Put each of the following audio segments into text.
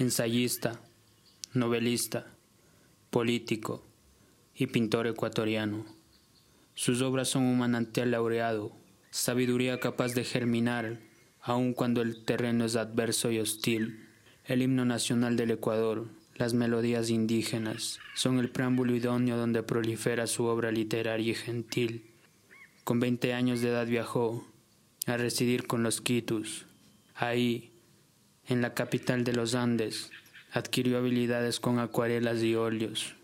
ensayista, novelista, político y pintor ecuatoriano. Sus obras son un manantial laureado, sabiduría capaz de germinar, aun cuando el terreno es adverso y hostil. El himno nacional del Ecuador, las melodías indígenas, son el preámbulo idóneo donde prolifera su obra literaria y gentil. Con 20 años de edad viajó a residir con los Quitus. Ahí, en la capital de los Andes, adquirió habilidades con acuarelas y óleos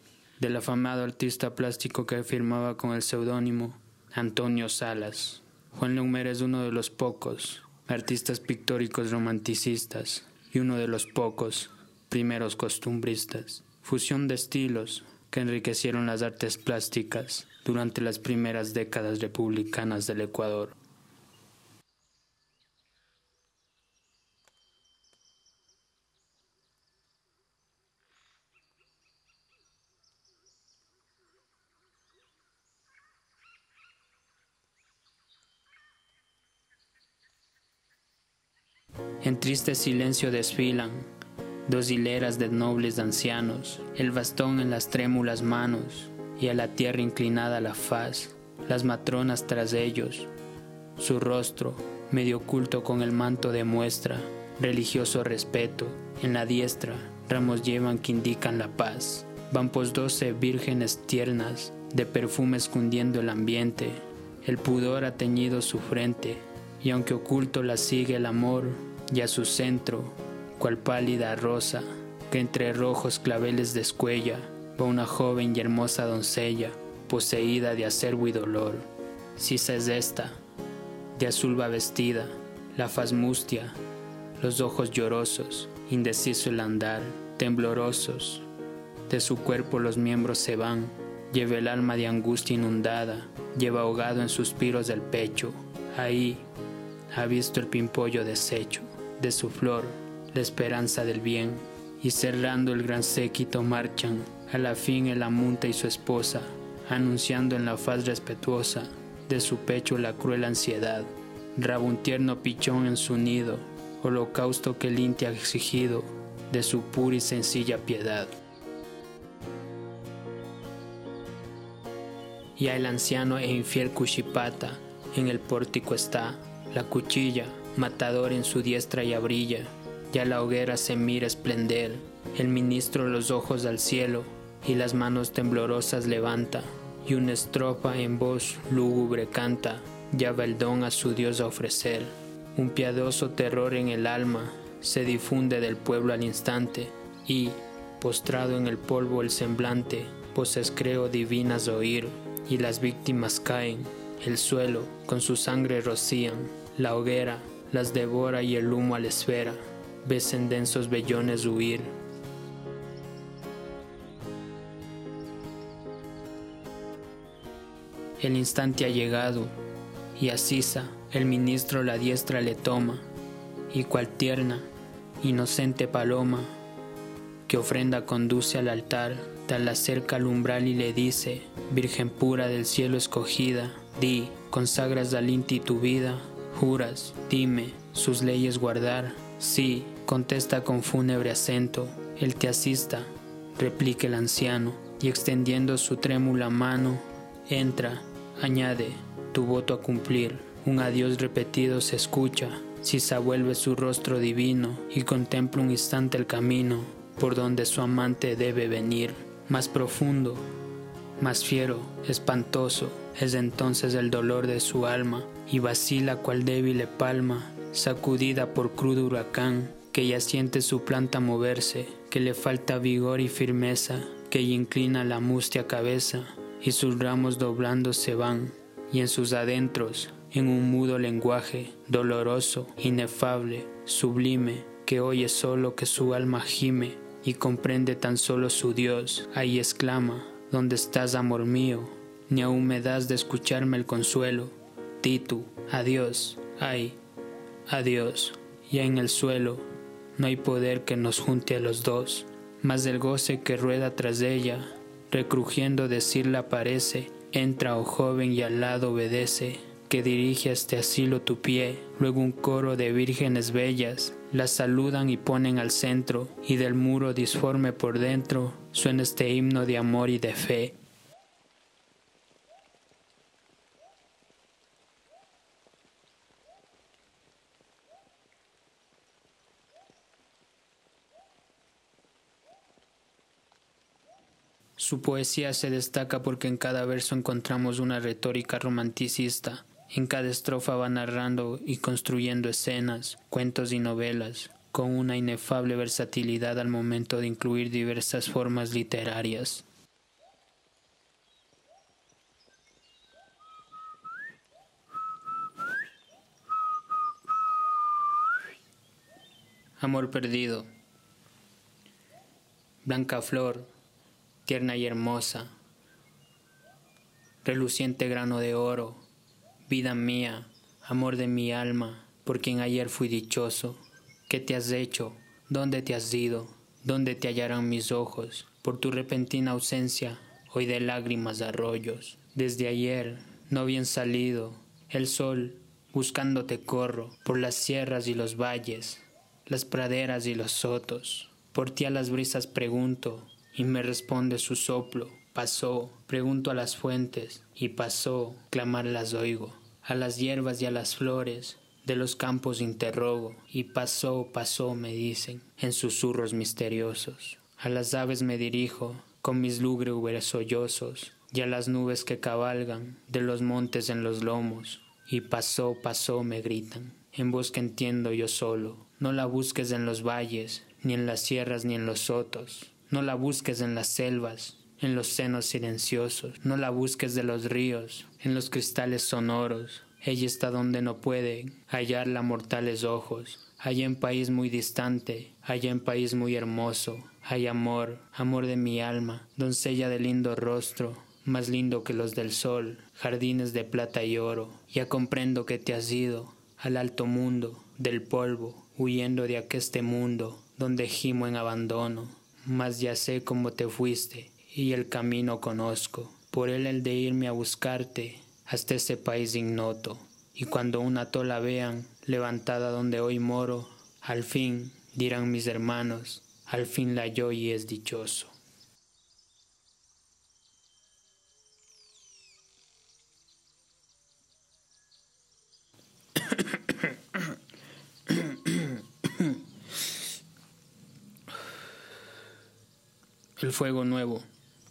del afamado artista plástico que firmaba con el seudónimo Antonio Salas. Juan Leumer es uno de los pocos artistas pictóricos romanticistas y uno de los pocos primeros costumbristas. Fusión de estilos que enriquecieron las artes plásticas durante las primeras décadas republicanas del Ecuador. En triste silencio desfilan dos hileras de nobles ancianos, el bastón en las trémulas manos y a la tierra inclinada la faz, las matronas tras ellos, su rostro medio oculto con el manto de muestra, religioso respeto, en la diestra ramos llevan que indican la paz, van pues doce vírgenes tiernas, de perfume escondiendo el ambiente, el pudor ha teñido su frente, y aunque oculto la sigue el amor, y a su centro, cual pálida rosa, que entre rojos claveles descuella, va una joven y hermosa doncella, poseída de acervo y dolor. Sisa es esta, de azul va vestida, la faz mustia, los ojos llorosos, indeciso el andar, temblorosos, de su cuerpo los miembros se van, lleva el alma de angustia inundada, lleva ahogado en suspiros del pecho, ahí ha visto el pimpollo deshecho de su flor, la esperanza del bien, y cerrando el gran séquito marchan, a la fin el amunta y su esposa, anunciando en la faz respetuosa de su pecho la cruel ansiedad, rabo un tierno pichón en su nido, holocausto que el inti ha exigido de su pura y sencilla piedad. Ya el anciano e infiel Cuchipata en el pórtico está, la cuchilla matador en su diestra ya brilla, ya la hoguera se mira esplender, el ministro los ojos al cielo y las manos temblorosas levanta, y una estrofa en voz lúgubre canta, ya el don a su Dios a ofrecer. Un piadoso terror en el alma se difunde del pueblo al instante, y, postrado en el polvo el semblante, voces creo divinas oír, y las víctimas caen, el suelo con su sangre rocían, la hoguera las devora y el humo la esfera, ves en densos vellones huir. El instante ha llegado, y a Sisa el ministro la diestra le toma, y cual tierna, inocente paloma, que ofrenda conduce al altar, tal acerca al umbral y le dice, Virgen pura del cielo escogida, di, consagras al Inti tu vida, Juras, dime, sus leyes guardar. Sí, contesta con fúnebre acento. Él te asista, replica el anciano, y extendiendo su trémula mano, entra, añade, tu voto a cumplir. Un adiós repetido se escucha, si se vuelve su rostro divino y contempla un instante el camino por donde su amante debe venir, más profundo, más fiero, espantoso, es entonces el dolor de su alma y vacila cual débil palma, sacudida por crudo huracán, que ya siente su planta moverse, que le falta vigor y firmeza, que ya inclina la mustia cabeza, y sus ramos doblando se van, y en sus adentros, en un mudo lenguaje, doloroso, inefable, sublime, que oye solo que su alma gime, y comprende tan solo su Dios, ahí exclama, ¿dónde estás, amor mío? Ni aún me das de escucharme el consuelo, Titu, adiós, ay, adiós, ya en el suelo no hay poder que nos junte a los dos, mas el goce que rueda tras ella, recrujiendo decirla parece, entra, oh joven, y al lado obedece, que dirige este asilo tu pie, luego un coro de vírgenes bellas, las saludan y ponen al centro, y del muro disforme por dentro suena este himno de amor y de fe. Su poesía se destaca porque en cada verso encontramos una retórica romanticista. En cada estrofa va narrando y construyendo escenas, cuentos y novelas, con una inefable versatilidad al momento de incluir diversas formas literarias. Amor perdido. Blanca flor tierna y hermosa, reluciente grano de oro, vida mía, amor de mi alma, por quien ayer fui dichoso. ¿Qué te has hecho? ¿Dónde te has ido? ¿Dónde te hallarán mis ojos? Por tu repentina ausencia, hoy de lágrimas arroyos. Desde ayer, no bien salido, el sol, buscándote corro, por las sierras y los valles, las praderas y los sotos. Por ti a las brisas pregunto, y me responde su soplo. Pasó, pregunto a las fuentes, y pasó, clamar las oigo. A las hierbas y a las flores de los campos interrogo, y pasó, pasó, me dicen, en susurros misteriosos. A las aves me dirijo, con mis lúgubres sollozos, y a las nubes que cabalgan de los montes en los lomos, y pasó, pasó, me gritan, en voz que entiendo yo solo. No la busques en los valles, ni en las sierras, ni en los sotos, no la busques en las selvas, en los senos silenciosos, no la busques de los ríos, en los cristales sonoros. Ella está donde no puede hallarla mortales ojos. Allá en país muy distante, allá en país muy hermoso, hay amor, amor de mi alma, doncella de lindo rostro, más lindo que los del sol, jardines de plata y oro. Ya comprendo que te has ido al alto mundo, del polvo, huyendo de aqueste mundo, donde gimo en abandono mas ya sé cómo te fuiste y el camino conozco. Por él el de irme a buscarte hasta ese país ignoto. Y cuando una tola vean levantada donde hoy moro, al fin dirán mis hermanos, al fin la yo y es dichoso. el fuego nuevo,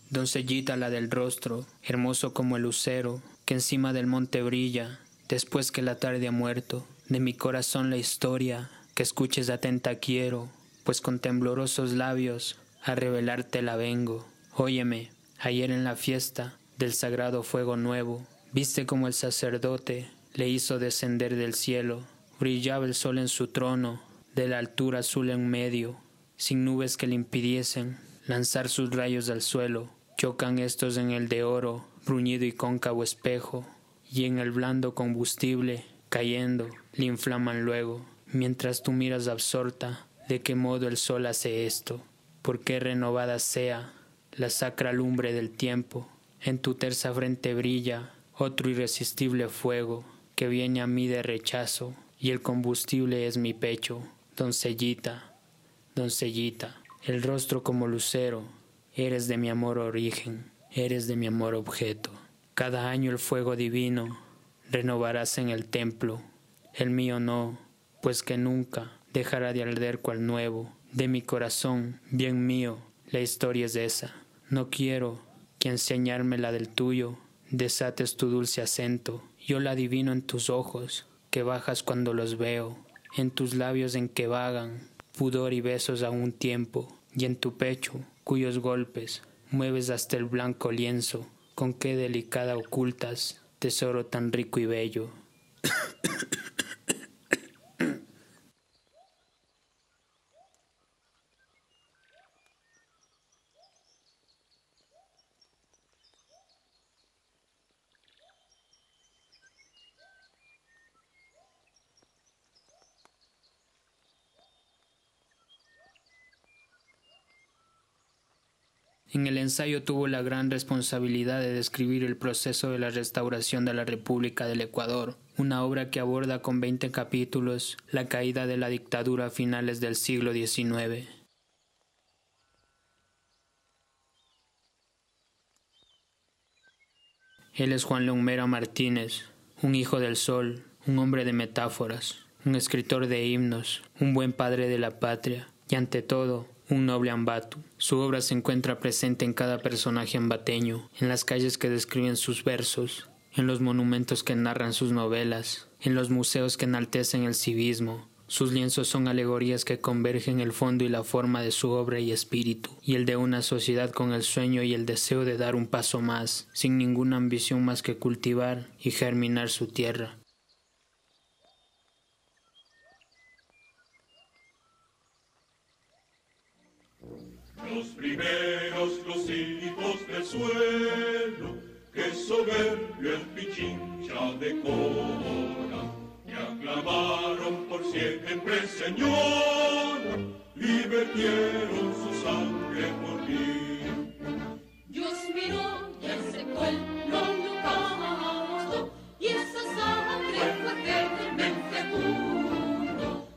doncellita la del rostro, hermoso como el lucero, que encima del monte brilla, después que la tarde ha muerto, de mi corazón la historia, que escuches atenta quiero, pues con temblorosos labios a revelarte la vengo. Óyeme, ayer en la fiesta del sagrado fuego nuevo, viste como el sacerdote le hizo descender del cielo, brillaba el sol en su trono, de la altura azul en medio, sin nubes que le impidiesen lanzar sus rayos al suelo. Chocan estos en el de oro, bruñido y cóncavo espejo, y en el blando combustible, cayendo, le inflaman luego, mientras tú miras absorta de qué modo el sol hace esto, por qué renovada sea la sacra lumbre del tiempo, en tu tersa frente brilla otro irresistible fuego que viene a mí de rechazo, y el combustible es mi pecho, doncellita, doncellita. El rostro como lucero, eres de mi amor origen, eres de mi amor objeto. Cada año el fuego divino renovarás en el templo, el mío no, pues que nunca dejará de arder cual nuevo. De mi corazón, bien mío, la historia es esa. No quiero que enseñarme la del tuyo, desates tu dulce acento. Yo la adivino en tus ojos, que bajas cuando los veo, en tus labios en que vagan pudor y besos a un tiempo, y en tu pecho, cuyos golpes mueves hasta el blanco lienzo, con qué delicada ocultas, tesoro tan rico y bello. En el ensayo tuvo la gran responsabilidad de describir el proceso de la restauración de la República del Ecuador, una obra que aborda con 20 capítulos la caída de la dictadura a finales del siglo XIX. Él es Juan León Martínez, un hijo del sol, un hombre de metáforas, un escritor de himnos, un buen padre de la patria y ante todo un noble ambatu. Su obra se encuentra presente en cada personaje ambateño, en las calles que describen sus versos, en los monumentos que narran sus novelas, en los museos que enaltecen el civismo. Sus lienzos son alegorías que convergen el fondo y la forma de su obra y espíritu, y el de una sociedad con el sueño y el deseo de dar un paso más, sin ninguna ambición más que cultivar y germinar su tierra. primeros los hijos del suelo, que soberbio el pichincha de cora, y aclamaron por siempre señora, y vertieron su sangre por mí. Dios miró y aceptó el no, nunca y esa sangre fue